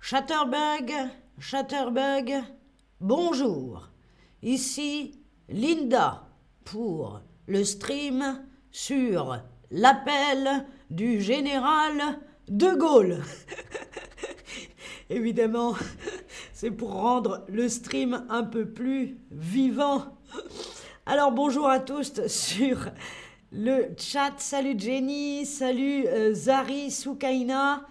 Chatterbug, Chatterbug, bonjour. Ici Linda pour le stream sur l'appel du général de Gaulle. Évidemment, c'est pour rendre le stream un peu plus vivant. Alors bonjour à tous sur le chat. Salut Jenny, salut euh, Zari, Soukaina.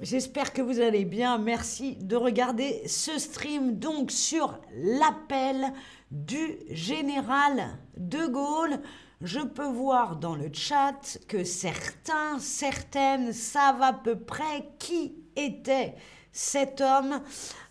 J'espère que vous allez bien. Merci de regarder ce stream donc sur l'appel du général de Gaulle. Je peux voir dans le chat que certains, certaines savent à peu près qui était cet homme,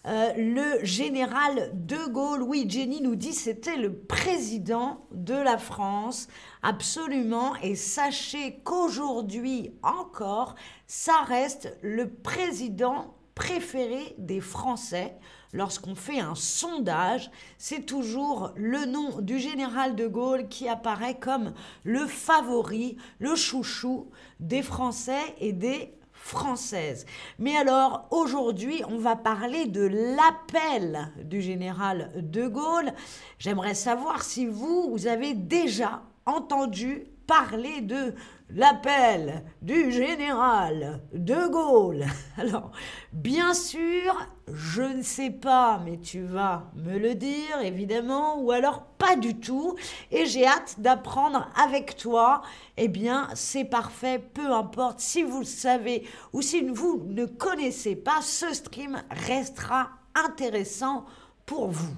euh, le général de Gaulle. Oui, Jenny nous dit c'était le président de la France, absolument. Et sachez qu'aujourd'hui encore, ça reste le président préféré des Français. Lorsqu'on fait un sondage, c'est toujours le nom du général de Gaulle qui apparaît comme le favori, le chouchou des Français et des Françaises. Mais alors, aujourd'hui, on va parler de l'appel du général de Gaulle. J'aimerais savoir si vous, vous avez déjà entendu parler de l'appel du général de Gaulle. Alors, bien sûr, je ne sais pas, mais tu vas me le dire, évidemment, ou alors pas du tout, et j'ai hâte d'apprendre avec toi. Eh bien, c'est parfait, peu importe si vous le savez ou si vous ne connaissez pas, ce stream restera intéressant pour vous.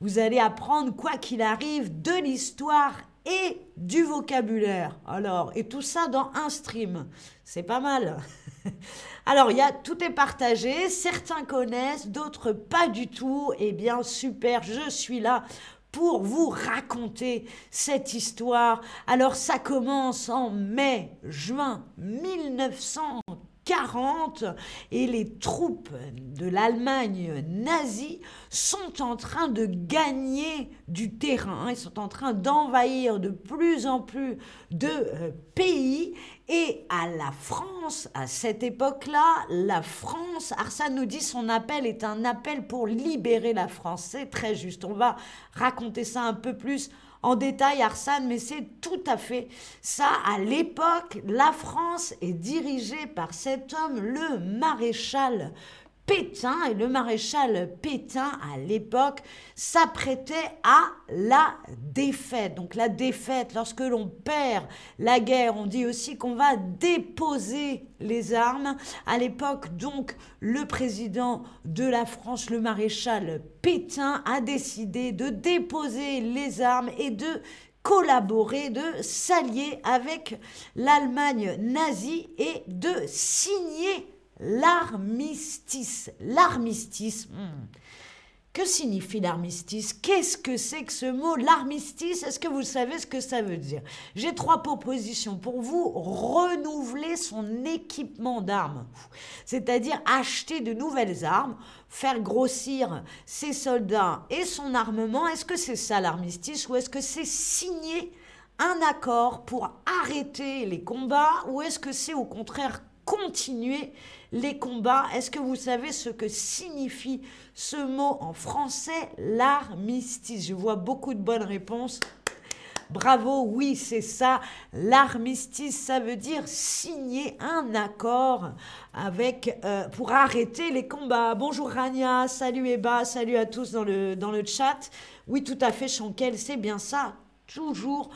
Vous allez apprendre, quoi qu'il arrive, de l'histoire et du vocabulaire. Alors, et tout ça dans un stream. C'est pas mal. Alors, il y tout est partagé. Certains connaissent, d'autres pas du tout. Eh bien, super, je suis là pour vous raconter cette histoire. Alors, ça commence en mai, juin 1900. 40 et les troupes de l'Allemagne nazie sont en train de gagner du terrain, ils sont en train d'envahir de plus en plus de euh, pays et à la France, à cette époque-là, la France, Arsène nous dit son appel est un appel pour libérer la France. C'est très juste. On va raconter ça un peu plus en détail, Arsène, mais c'est tout à fait ça. À l'époque, la France est dirigée par cet homme, le maréchal Pétain, et le maréchal Pétain, à l'époque, s'apprêtait à la défaite. Donc la défaite, lorsque l'on perd la guerre, on dit aussi qu'on va déposer les armes. À l'époque, donc, le président de la France, le maréchal Pétain, a décidé de déposer les armes et de collaborer, de s'allier avec l'Allemagne nazie et de signer l'armistice. L'armistice. Hmm. Que signifie l'armistice? Qu'est-ce que c'est que ce mot L'armistice, est-ce que vous savez ce que ça veut dire? J'ai trois propositions pour vous. Renouveler son équipement d'armes, c'est-à-dire acheter de nouvelles armes, faire grossir ses soldats et son armement. Est-ce que c'est ça l'armistice? Ou est-ce que c'est signer un accord pour arrêter les combats? Ou est-ce que c'est au contraire continuer les combats. Est-ce que vous savez ce que signifie ce mot en français, l'armistice Je vois beaucoup de bonnes réponses. Bravo, oui, c'est ça. L'armistice, ça veut dire signer un accord avec euh, pour arrêter les combats. Bonjour Rania, salut Eba, salut à tous dans le, chat. Oui, tout à fait, Chankel, c'est bien ça. Toujours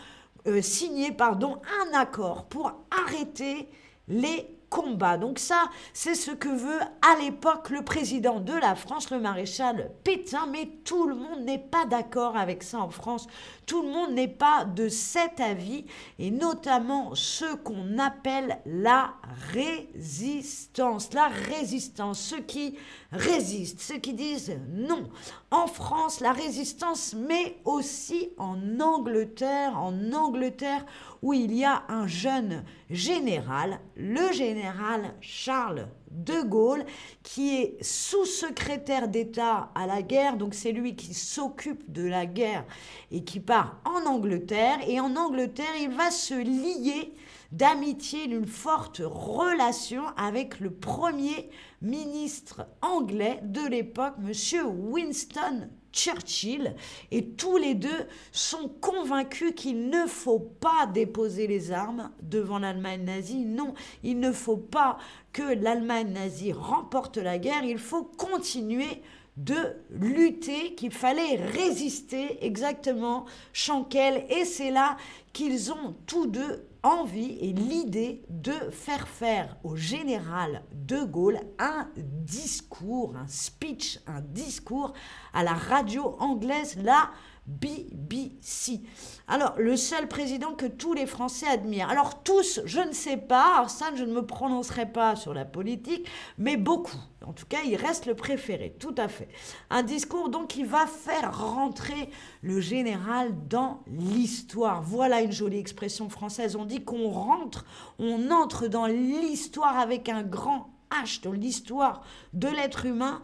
euh, signer, pardon, un accord pour arrêter les combat. Donc ça, c'est ce que veut à l'époque le président de la France, le maréchal Pétain, mais tout le monde n'est pas d'accord avec ça en France. Tout le monde n'est pas de cet avis, et notamment ceux qu'on appelle la résistance. La résistance, ceux qui résistent, ceux qui disent non. En France, la résistance, mais aussi en Angleterre, en Angleterre, où il y a un jeune général, le général Charles de Gaulle, qui est sous-secrétaire d'État à la guerre, donc c'est lui qui s'occupe de la guerre et qui part en Angleterre. Et en Angleterre, il va se lier d'amitié, d'une forte relation avec le premier ministre anglais de l'époque, monsieur Winston Churchill, et tous les deux sont convaincus qu'il ne faut pas déposer les armes devant l'Allemagne nazie. Non, il ne faut pas que l'Allemagne nazie remporte la guerre, il faut continuer de lutter, qu'il fallait résister exactement, Chanquel, et c'est là qu'ils ont tous deux envie et l'idée de faire faire au général de Gaulle un discours, un speech, un discours à la radio anglaise, là, BBC. Alors, le seul président que tous les Français admirent. Alors, tous, je ne sais pas, ça, je ne me prononcerai pas sur la politique, mais beaucoup. En tout cas, il reste le préféré, tout à fait. Un discours, donc, qui va faire rentrer le général dans l'histoire. Voilà une jolie expression française. On dit qu'on rentre, on entre dans l'histoire avec un grand H, dans l'histoire de l'être humain,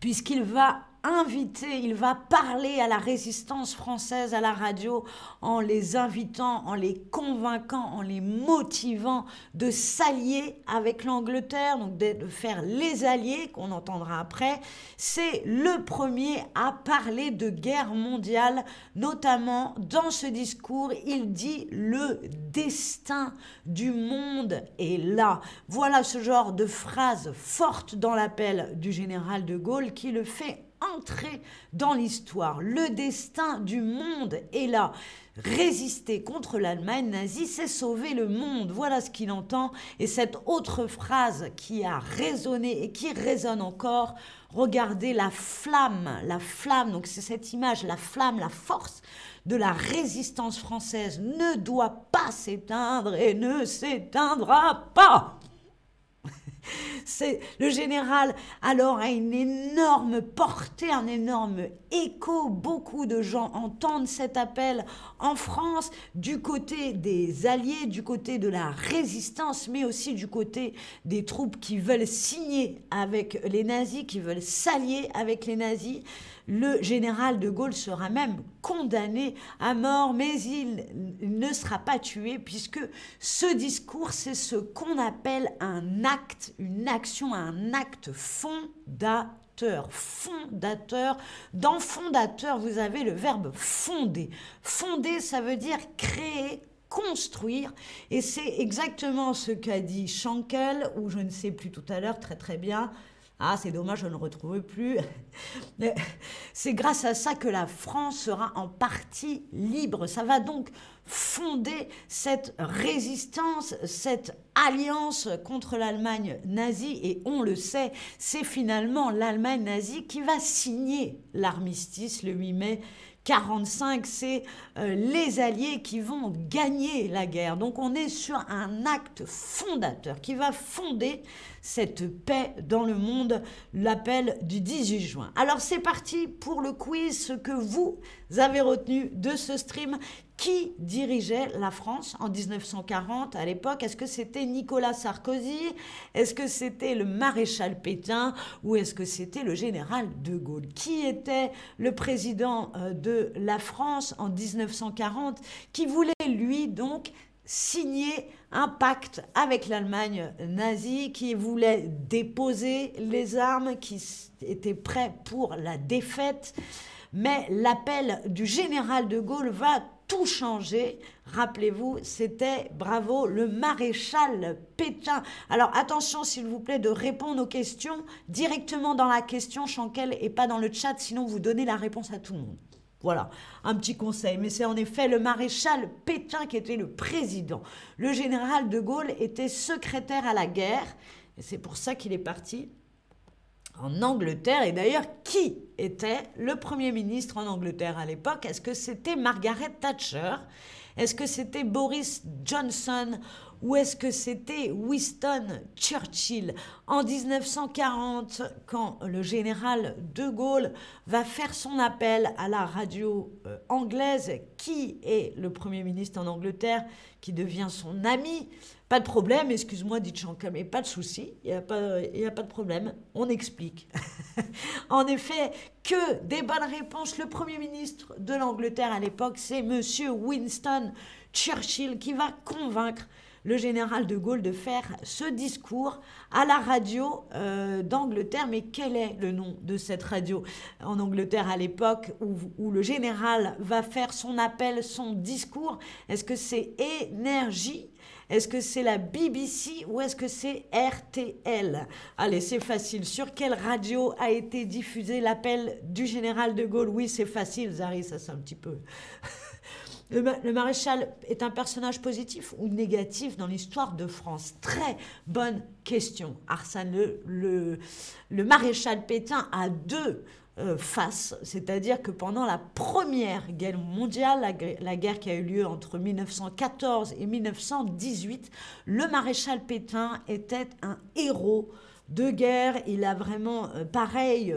puisqu'il va inviter, il va parler à la résistance française à la radio en les invitant, en les convainquant, en les motivant de s'allier avec l'Angleterre, donc de faire les alliés qu'on entendra après. C'est le premier à parler de guerre mondiale, notamment dans ce discours, il dit le destin du monde est là. Voilà ce genre de phrase forte dans l'appel du général de Gaulle qui le fait entrer dans l'histoire. Le destin du monde est là. Résister contre l'Allemagne nazie, c'est sauver le monde. Voilà ce qu'il entend. Et cette autre phrase qui a résonné et qui résonne encore, regardez la flamme, la flamme, donc c'est cette image, la flamme, la force de la résistance française ne doit pas s'éteindre et ne s'éteindra pas. C'est le général alors a une énorme portée, un énorme écho. Beaucoup de gens entendent cet appel en France du côté des alliés, du côté de la résistance, mais aussi du côté des troupes qui veulent signer avec les nazis, qui veulent s'allier avec les nazis. Le général de Gaulle sera même condamné à mort, mais il ne sera pas tué puisque ce discours, c'est ce qu'on appelle un acte, une action, un acte fondateur fondateur. Dans fondateur, vous avez le verbe fonder. Fonder, ça veut dire créer, construire. Et c'est exactement ce qu'a dit Schankel, ou je ne sais plus tout à l'heure très très bien, ah, c'est dommage, je ne retrouve plus. C'est grâce à ça que la France sera en partie libre. Ça va donc fonder cette résistance, cette alliance contre l'Allemagne nazie. Et on le sait, c'est finalement l'Allemagne nazie qui va signer l'armistice le 8 mai 45, c'est euh, les Alliés qui vont gagner la guerre. Donc on est sur un acte fondateur qui va fonder cette paix dans le monde, l'appel du 18 juin. Alors c'est parti pour le quiz, ce que vous avez retenu de ce stream. Qui dirigeait la France en 1940 à l'époque? Est-ce que c'était Nicolas Sarkozy? Est-ce que c'était le maréchal Pétain? Ou est-ce que c'était le général de Gaulle? Qui était le président euh, de la France en 1940 qui voulait, lui, donc, signer un pacte avec l'Allemagne nazie qui voulait déposer les armes, qui était prêt pour la défaite? Mais l'appel du général de Gaulle va tout changer. Rappelez-vous, c'était, bravo, le maréchal Pétain. Alors attention, s'il vous plaît, de répondre aux questions directement dans la question, Chanquel, et pas dans le chat, sinon vous donnez la réponse à tout le monde. Voilà, un petit conseil. Mais c'est en effet le maréchal Pétain qui était le président. Le général de Gaulle était secrétaire à la guerre. Et c'est pour ça qu'il est parti en Angleterre. Et d'ailleurs, qui était le Premier ministre en Angleterre à l'époque? Est-ce que c'était Margaret Thatcher? Est-ce que c'était Boris Johnson? Ou est-ce que c'était Winston Churchill en 1940 quand le général de Gaulle va faire son appel à la radio euh, anglaise? Qui est le Premier ministre en Angleterre qui devient son ami? Pas de problème, excuse-moi, dit Chanka, mais pas de souci, il n'y a, a pas de problème, on explique. en effet, que des bonnes réponses. Le Premier ministre de l'Angleterre à l'époque, c'est Monsieur Winston Churchill qui va convaincre le général de Gaulle de faire ce discours à la radio euh, d'Angleterre. Mais quel est le nom de cette radio en Angleterre à l'époque où, le général va faire son appel, son discours? Est-ce que c'est énergie? Est-ce que c'est la BBC ou est-ce que c'est RTL Allez, c'est facile. Sur quelle radio a été diffusé l'appel du général de Gaulle? Oui, c'est facile, Zari, ça c'est un petit peu... Le, maréchal est un personnage positif ou négatif dans l'histoire de France? Très bonne question, Arsène. Le, le, maréchal Pétain a deux euh, faces, c'est-à-dire que pendant la Première Guerre mondiale, la, guerre qui a eu lieu entre 1914 et 1918, le maréchal Pétain était un héros de guerre. Il a vraiment, euh, pareil,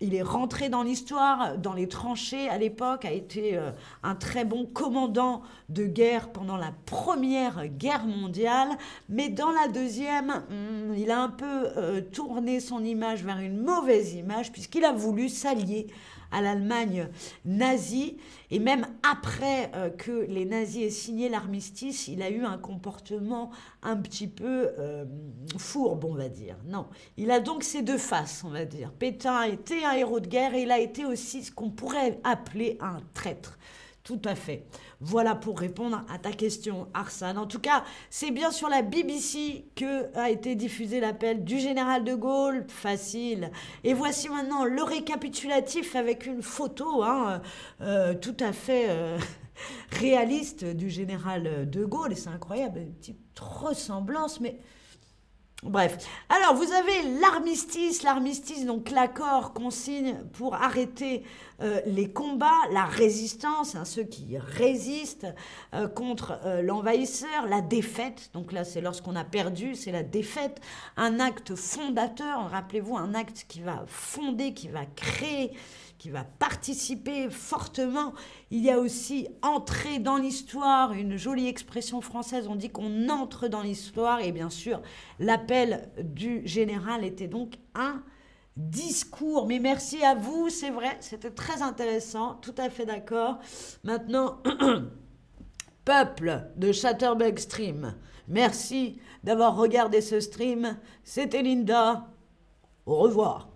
il est rentré dans l'histoire, dans les tranchées à l'époque, a été euh, un très bon commandant de guerre pendant la Première Guerre mondiale, mais dans la deuxième, hmm, il a un peu euh, tourné son image vers une mauvaise image puisqu'il a voulu s'allier à l'Allemagne nazie. Et même après euh, que les nazis aient signé l'armistice, il a eu un comportement un petit peu euh, fourbe, on va dire. Non, il a donc ces deux faces, on va dire. Pétain a été un héros de guerre et il a été aussi ce qu'on pourrait appeler un traître. Tout à fait. Voilà pour répondre à ta question, Arsène. En tout cas, c'est bien sur la BBC que a été diffusé l'appel du général de Gaulle. Facile. Et voici maintenant le récapitulatif avec une photo hein, euh, tout à fait euh, réaliste du général de Gaulle. Et c'est incroyable, une petite ressemblance, mais Bref, alors vous avez l'armistice, l'armistice, donc l'accord qu'on signe pour arrêter euh, les combats, la résistance, hein, ceux qui résistent euh, contre euh, l'envahisseur, la défaite, donc là c'est lorsqu'on a perdu, c'est la défaite, un acte fondateur, rappelez-vous, un acte qui va fonder, qui va créer qui va participer fortement. Il y a aussi entrer dans l'histoire, une jolie expression française, on dit qu'on entre dans l'histoire, et bien sûr, l'appel du général était donc un discours. Mais merci à vous, c'est vrai, c'était très intéressant, tout à fait d'accord. Maintenant, peuple de Chatterbug Stream, merci d'avoir regardé ce stream. C'était Linda. Au revoir.